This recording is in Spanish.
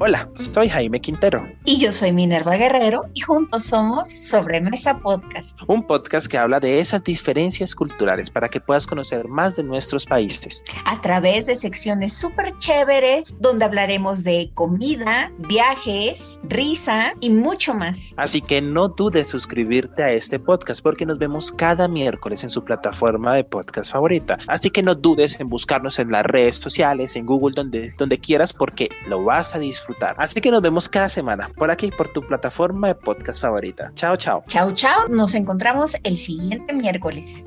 Hola, soy Jaime Quintero. Y yo soy Minerva Guerrero y juntos somos Sobremesa Podcast. Un podcast que habla de esas diferencias culturales para que puedas conocer más de nuestros países. A través de secciones súper chéveres donde hablaremos de comida, viajes, risa y mucho más. Así que no dudes suscribirte a este podcast porque nos vemos cada miércoles en su plataforma de podcast favorita. Así que no dudes en buscarnos en las redes sociales, en Google, donde, donde quieras porque lo vas a disfrutar Así que nos vemos cada semana por aquí, por tu plataforma de podcast favorita. Chao, chao. Chao, chao. Nos encontramos el siguiente miércoles.